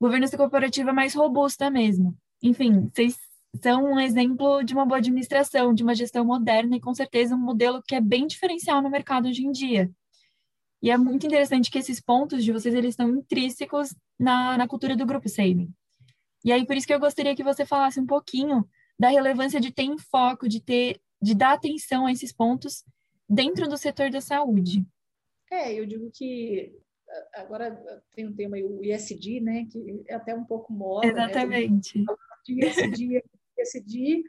governança corporativa mais robusta mesmo. Enfim, vocês são um exemplo de uma boa administração, de uma gestão moderna e com certeza um modelo que é bem diferencial no mercado hoje em dia. E é muito interessante que esses pontos de vocês eles estão intrínsecos na, na cultura do grupo Saving. E aí por isso que eu gostaria que você falasse um pouquinho da relevância de ter foco, de ter, de dar atenção a esses pontos dentro do setor da saúde. É, eu digo que agora tem um tema aí, o ISD, né, que é até um pouco moda. Né? Exatamente. Né? ISD, ISD,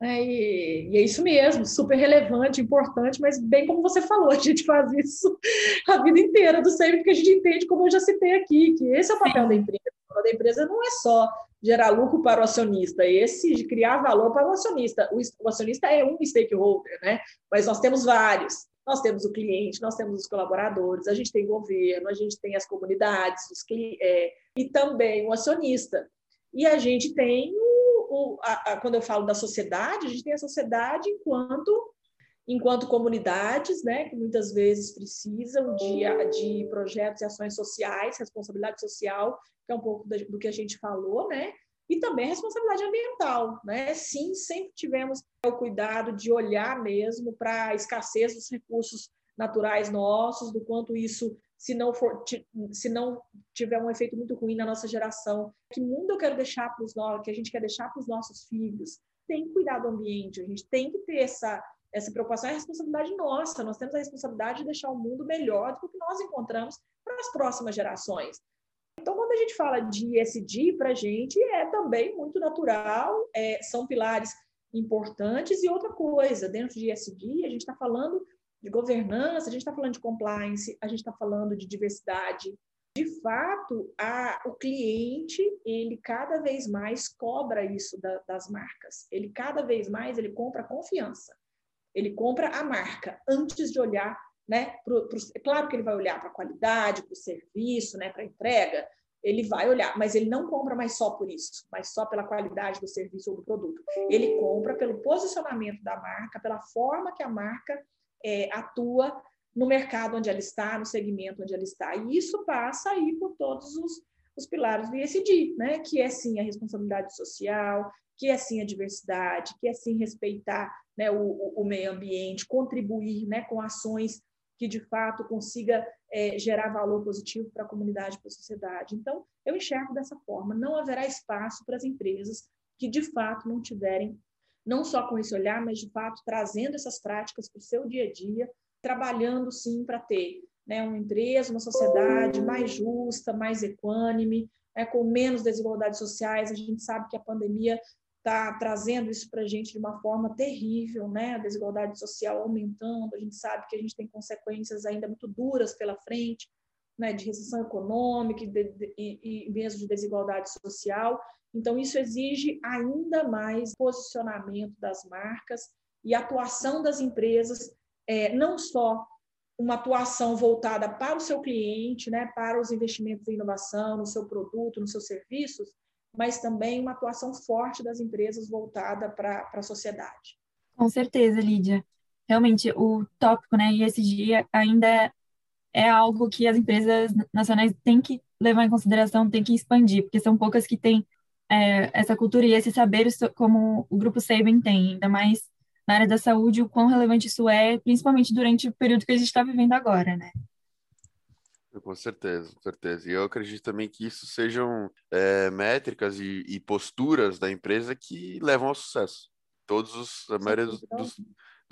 né, e, e, é isso mesmo, super relevante, importante, mas bem como você falou, a gente faz isso (laughs) a vida inteira, do sempre que a gente entende, como eu já citei aqui, que esse é o papel Sim. da empresa. O papel da empresa não é só gerar lucro para o acionista, esse de criar valor para o acionista. O, o acionista é um stakeholder, né? Mas nós temos vários. Nós temos o cliente, nós temos os colaboradores, a gente tem governo, a gente tem as comunidades, os, é, e também o acionista. E a gente tem o, o a, a, quando eu falo da sociedade, a gente tem a sociedade enquanto enquanto comunidades, né, que muitas vezes precisam de, de projetos e ações sociais, responsabilidade social, que é um pouco do que a gente falou, né, e também responsabilidade ambiental, né? Sim, sempre tivemos o cuidado de olhar mesmo para a escassez dos recursos naturais nossos, do quanto isso, se não for, se não tiver um efeito muito ruim na nossa geração, que mundo eu quero deixar para os que a gente quer deixar para os nossos filhos, tem que cuidar do ambiente, a gente tem que ter essa essa preocupação é responsabilidade nossa. Nós temos a responsabilidade de deixar o mundo melhor do que nós encontramos para as próximas gerações. Então, quando a gente fala de ESG, para a gente é também muito natural, é, são pilares importantes. E outra coisa, dentro de ESG, a gente está falando de governança, a gente está falando de compliance, a gente está falando de diversidade. De fato, a, o cliente, ele cada vez mais cobra isso da, das marcas. Ele cada vez mais ele compra confiança. Ele compra a marca antes de olhar, né? Pro, pro, é claro que ele vai olhar para a qualidade, para o serviço, né? Para a entrega. Ele vai olhar, mas ele não compra mais só por isso, mas só pela qualidade do serviço ou do produto. Ele compra pelo posicionamento da marca, pela forma que a marca é, atua no mercado onde ela está, no segmento onde ela está. E isso passa aí por todos os, os pilares do ISD, né? que é sim a responsabilidade social, que é sim a diversidade, que é sim respeitar né, o, o, meio ambiente, contribuir né, com ações que de fato consiga é, gerar valor positivo para a comunidade, para a sociedade. Então, eu enxergo dessa forma: não haverá espaço para as empresas que de fato não tiverem, não só com esse olhar, mas de fato trazendo essas práticas para o seu dia a dia, trabalhando sim para ter né, uma empresa, uma sociedade mais justa, mais equânime, né, com menos desigualdades sociais. A gente sabe que a pandemia está trazendo isso para a gente de uma forma terrível, né? A desigualdade social aumentando, a gente sabe que a gente tem consequências ainda muito duras pela frente, né? De recessão econômica e, de, de, e, mesmo de desigualdade social. Então, isso exige ainda mais posicionamento das marcas e atuação das empresas, é, não só uma atuação voltada para o seu cliente, né, para os investimentos em inovação, no seu produto, nos seus serviços, mas também uma atuação forte das empresas voltada para a sociedade. Com certeza, Lídia. Realmente, o tópico, né, ESG ainda é algo que as empresas nacionais têm que levar em consideração, têm que expandir, porque são poucas que têm é, essa cultura e esse saber como o Grupo Sabin tem, ainda mais na área da saúde, o quão relevante isso é, principalmente durante o período que a gente está vivendo agora, né? Com certeza, com certeza. E eu acredito também que isso sejam é, métricas e, e, posturas da empresa que levam ao sucesso. Todos os, a maioria dos, dos,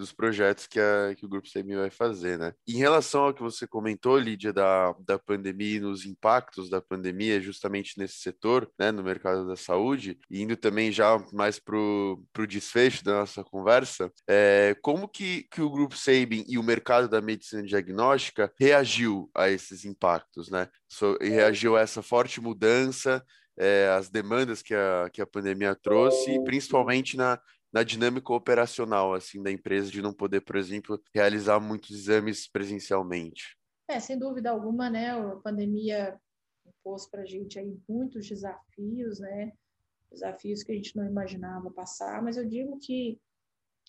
dos projetos que, a, que o Grupo CMI vai fazer, né? Em relação ao que você comentou, Lídia, da, da pandemia e nos impactos da pandemia justamente nesse setor, né, no mercado da saúde, e indo também já mais para o desfecho da nossa conversa, é, como que, que o Grupo Sabin e o mercado da medicina diagnóstica reagiu a esses impactos, né? So, reagiu a essa forte mudança é, as demandas que a, que a pandemia trouxe, principalmente na, na dinâmica operacional assim da empresa de não poder, por exemplo, realizar muitos exames presencialmente? É, sem dúvida alguma, né? A pandemia impôs para a gente aí muitos desafios, né? Desafios que a gente não imaginava passar, mas eu digo que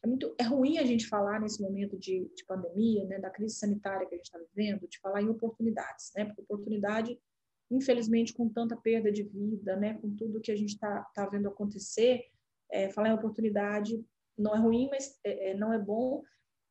é muito é ruim a gente falar nesse momento de, de pandemia, né? Da crise sanitária que a gente está vivendo, de falar em oportunidades, né? Porque oportunidade infelizmente, com tanta perda de vida, né, com tudo que a gente está tá vendo acontecer, É, falar em oportunidade não é ruim, mas é, é não é bom,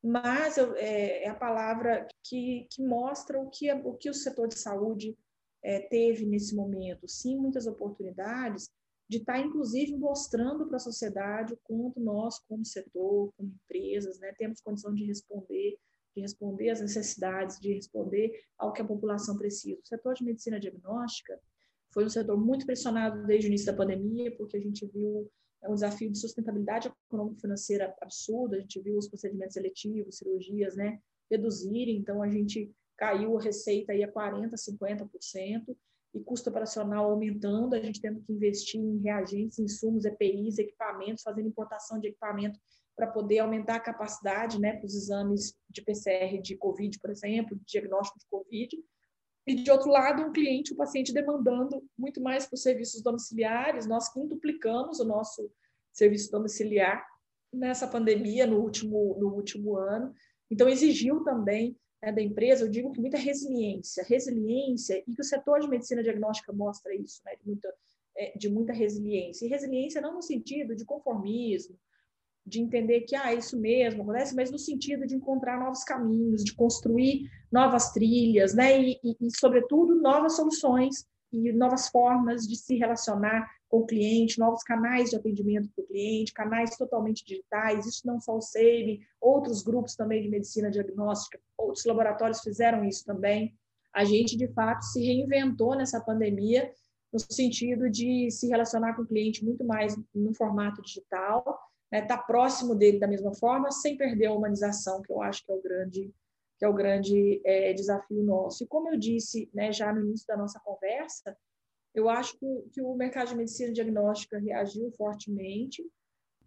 mas eu, é, é, a palavra que, que mostra o que, o que o setor de saúde é, teve nesse momento. Sim, muitas oportunidades de estar, tá, inclusive, mostrando para a sociedade o quanto nós, como setor, como empresas, né, temos condição de responder, de responder às necessidades, de responder ao que a população precisa. O setor de medicina diagnóstica foi um setor muito pressionado desde o início da pandemia, porque a gente viu é um desafio de sustentabilidade econômico-financeira absurdo, a gente viu os procedimentos seletivos, cirurgias, né, reduzirem, então a gente caiu a receita aí a 40%, 50%, e custo operacional aumentando, a gente tendo que investir em reagentes, insumos, EPIs, equipamentos, fazendo importação de equipamento para poder aumentar a capacidade né, para os exames de PCR de COVID, por exemplo, de diagnóstico de COVID. E, de outro lado, um cliente, o um paciente demandando muito mais os serviços domiciliares. Nós quintuplicamos o nosso serviço domiciliar nessa pandemia, no último, no último ano. Então, exigiu também né, da empresa, eu digo que muita resiliência, resiliência, e que o setor de medicina diagnóstica mostra isso, né, de, muita, é, de muita resiliência. E resiliência não no sentido de conformismo, de entender que ah, isso mesmo acontece, mas no sentido de encontrar novos caminhos, de construir novas trilhas, né, e, e, e sobretudo, novas soluções e novas formas de se relacionar com o cliente, novos canais de atendimento para o cliente, canais totalmente digitais, isso não só o SEIB, outros grupos também de medicina diagnóstica, outros laboratórios fizeram isso também. A gente, de fato, se reinventou nessa pandemia no sentido de se relacionar com o cliente muito mais no formato digital, estar né, tá próximo dele da mesma forma, sem perder a humanização, que eu acho que é o grande, que é o grande é, desafio nosso. E como eu disse né, já no início da nossa conversa, eu acho que, o mercado de medicina diagnóstica reagiu fortemente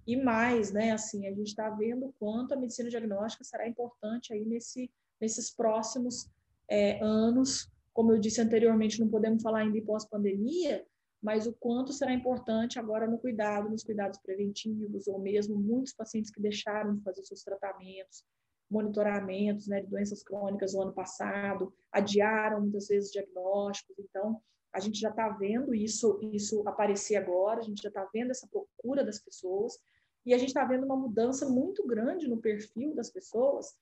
e mais, né? Assim, a gente está vendo quanto a medicina diagnóstica será importante aí nesse, nesses próximos é, anos. Como eu disse anteriormente, não podemos falar ainda em pós-pandemia, mas o quanto será importante agora no cuidado, nos cuidados preventivos, ou mesmo muitos pacientes que deixaram de fazer seus tratamentos, monitoramentos né, de doenças crônicas no ano passado, adiaram muitas vezes diagnósticos. Então, a gente já está vendo isso, isso aparecer agora, a gente já está vendo essa procura das pessoas, e a gente está vendo uma mudança muito grande no perfil das pessoas,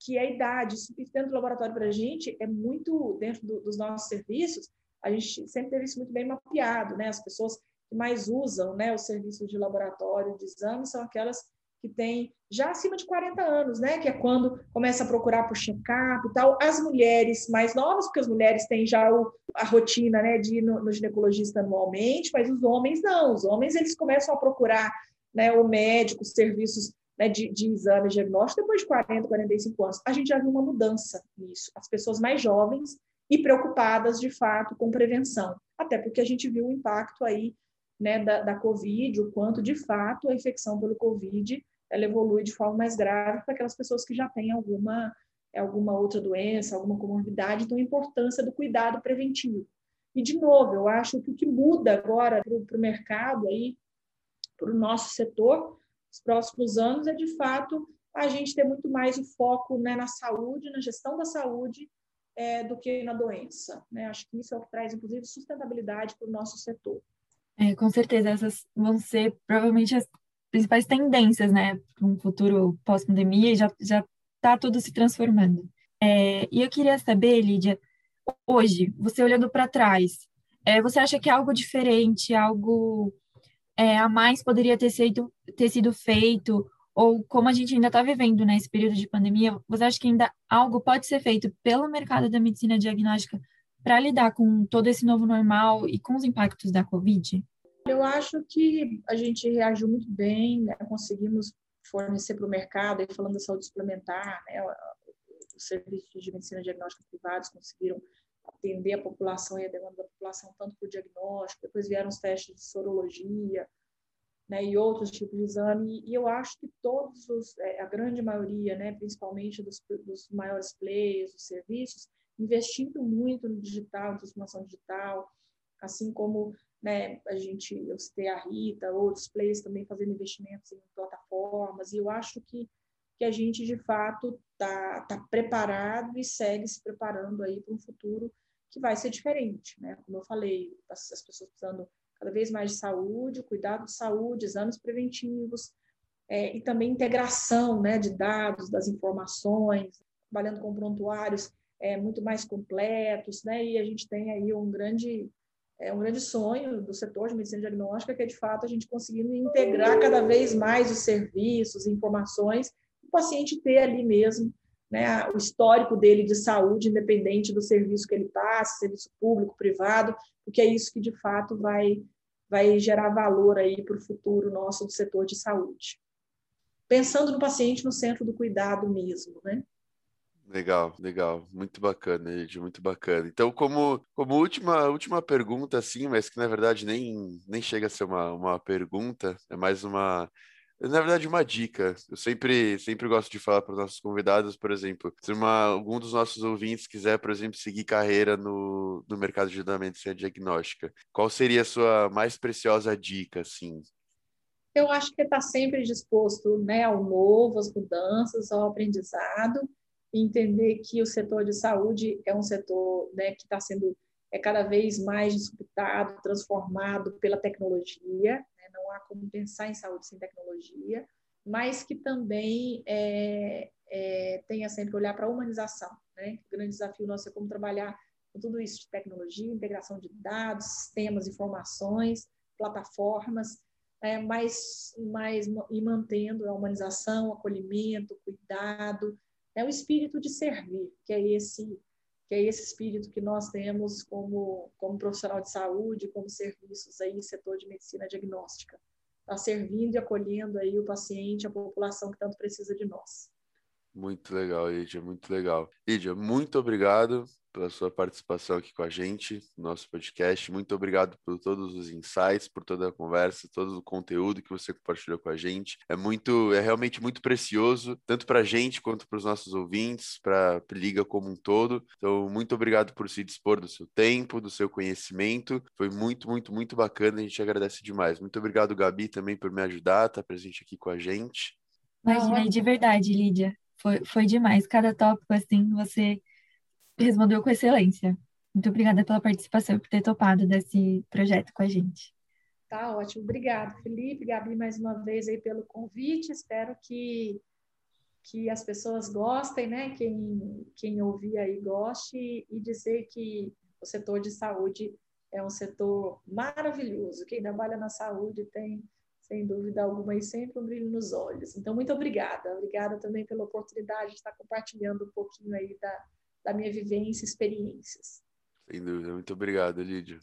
que é a idade. Isso dentro do laboratório para a gente é muito, dentro do, dos nossos serviços, a gente sempre teve isso muito bem mapeado, né? As pessoas que mais usam né, os serviços de laboratório de exame são aquelas que têm já acima de 40 anos, né? Que é quando começa a procurar por check-up e tal. As mulheres mais novas, porque as mulheres têm já o, a rotina, né, de ir no, no, ginecologista anualmente, mas os homens não. Os homens eles começam a procurar, né, o médico, os serviços né, de, de exame diagnóstico depois de 40, 45 anos. A gente já viu uma mudança nisso. As pessoas mais jovens e preocupadas de fato com prevenção, até porque a gente viu o impacto aí né, da, da Covid, o quanto de fato a infecção pelo Covid ela evolui de forma mais grave para aquelas pessoas que já têm alguma, alguma outra doença, alguma comorbidade, então a importância do cuidado preventivo. E, de novo, eu acho que o que muda agora para o mercado, para o nosso setor, nos próximos anos, é, de fato, a gente ter muito mais o foco né, na saúde, na gestão da saúde, é, do que na doença. Né? Acho que isso é o que traz, inclusive, sustentabilidade para o nosso setor. É, com certeza, essas vão ser provavelmente as principais tendências, né, para um futuro pós-pandemia e já está tudo se transformando. É, e eu queria saber, Lídia, hoje, você olhando para trás, é, você acha que algo diferente, algo é, a mais poderia ter sido, ter sido feito, ou como a gente ainda está vivendo nesse período de pandemia, você acha que ainda algo pode ser feito pelo mercado da medicina diagnóstica para lidar com todo esse novo normal e com os impactos da Covid? Eu acho que a gente reagiu muito bem, né? conseguimos fornecer para o mercado, aí falando da saúde suplementar, né? os serviços de medicina diagnóstica privados conseguiram atender a população e a demanda da população tanto o diagnóstico, depois vieram os testes de sorologia, né, e outros tipos de exame, e eu acho que todos os, é, a grande maioria, né, principalmente dos, dos maiores players, dos serviços, investindo muito no digital, transformação digital, assim como né? A gente, eu citei a Rita, outros players também fazendo investimentos em plataformas, e eu acho que, que a gente, de fato, está tá preparado e segue se preparando aí para um futuro que vai ser diferente, né? Como eu falei, as, as pessoas precisando cada vez mais de saúde, cuidado de saúde, exames preventivos, é, e também integração né, de dados, das informações, trabalhando com prontuários é, muito mais completos, né, e a gente tem aí um grande, é, um grande sonho do setor de medicina diagnóstica, que é, de fato, a gente conseguindo integrar cada vez mais os serviços, informações, o paciente ter ali mesmo né, o histórico dele de saúde, independente do serviço que ele passa, serviço público, privado, porque é isso que, de fato, vai, vai gerar valor aí para o futuro nosso do setor de saúde pensando no paciente no centro do cuidado mesmo, né? Legal, legal, muito bacana, Ed, muito bacana. Então, como, como última, última pergunta, assim, mas que na verdade nem, nem chega a ser uma, uma pergunta, é mais uma, na verdade, uma dica. Eu sempre, sempre gosto de falar para os nossos convidados, por exemplo, se uma, algum dos nossos ouvintes quiser, por exemplo, seguir carreira no, no mercado de medicina diagnóstica, qual seria a sua mais preciosa dica, assim? eu acho que está sempre disposto né, ao novo, às mudanças, ao aprendizado, entender que o setor de saúde é um setor né, que está sendo é cada vez mais disputado, transformado pela tecnologia? Não há como pensar em saúde sem tecnologia, mas que também é, é, tenha sempre que olhar para a humanização. Né? O grande desafio nosso é como trabalhar com tudo isso de tecnologia, integração de dados, sistemas, informações, plataformas, é, mas, mas e mantendo a humanização, acolhimento, cuidado, é o espírito de servir, que é esse que é esse espírito que nós temos como como profissional de saúde, como serviços aí setor de medicina diagnóstica, está servindo e acolhendo aí o paciente, a população que tanto precisa de nós. Muito legal, Lídia, muito legal. Lídia, muito obrigado pela sua participação aqui com a gente no nosso podcast. Muito obrigado por todos os insights, por toda a conversa, todo o conteúdo que você compartilhou com a gente. É muito, é realmente muito precioso, tanto para a gente quanto para os nossos ouvintes, para a Liga como um todo. Então, muito obrigado por se dispor do seu tempo, do seu conhecimento. Foi muito, muito, muito bacana. A gente agradece demais. Muito obrigado, Gabi, também por me ajudar, estar tá presente aqui com a gente. Imagina, de verdade, Lídia. Foi, foi demais. Cada tópico, assim, você respondeu com excelência. Muito obrigada pela participação e por ter topado desse projeto com a gente. Tá ótimo. Obrigada, Felipe, Gabi, mais uma vez aí pelo convite. Espero que, que as pessoas gostem, né? Quem, quem ouvir aí goste e dizer que o setor de saúde é um setor maravilhoso. Quem trabalha na saúde tem, sem dúvida alguma, aí sempre um brilho nos olhos. Então, muito obrigada. Obrigada também pela oportunidade de estar compartilhando um pouquinho aí da, da minha vivência, experiências. Sem dúvida. Muito obrigado, Lídia.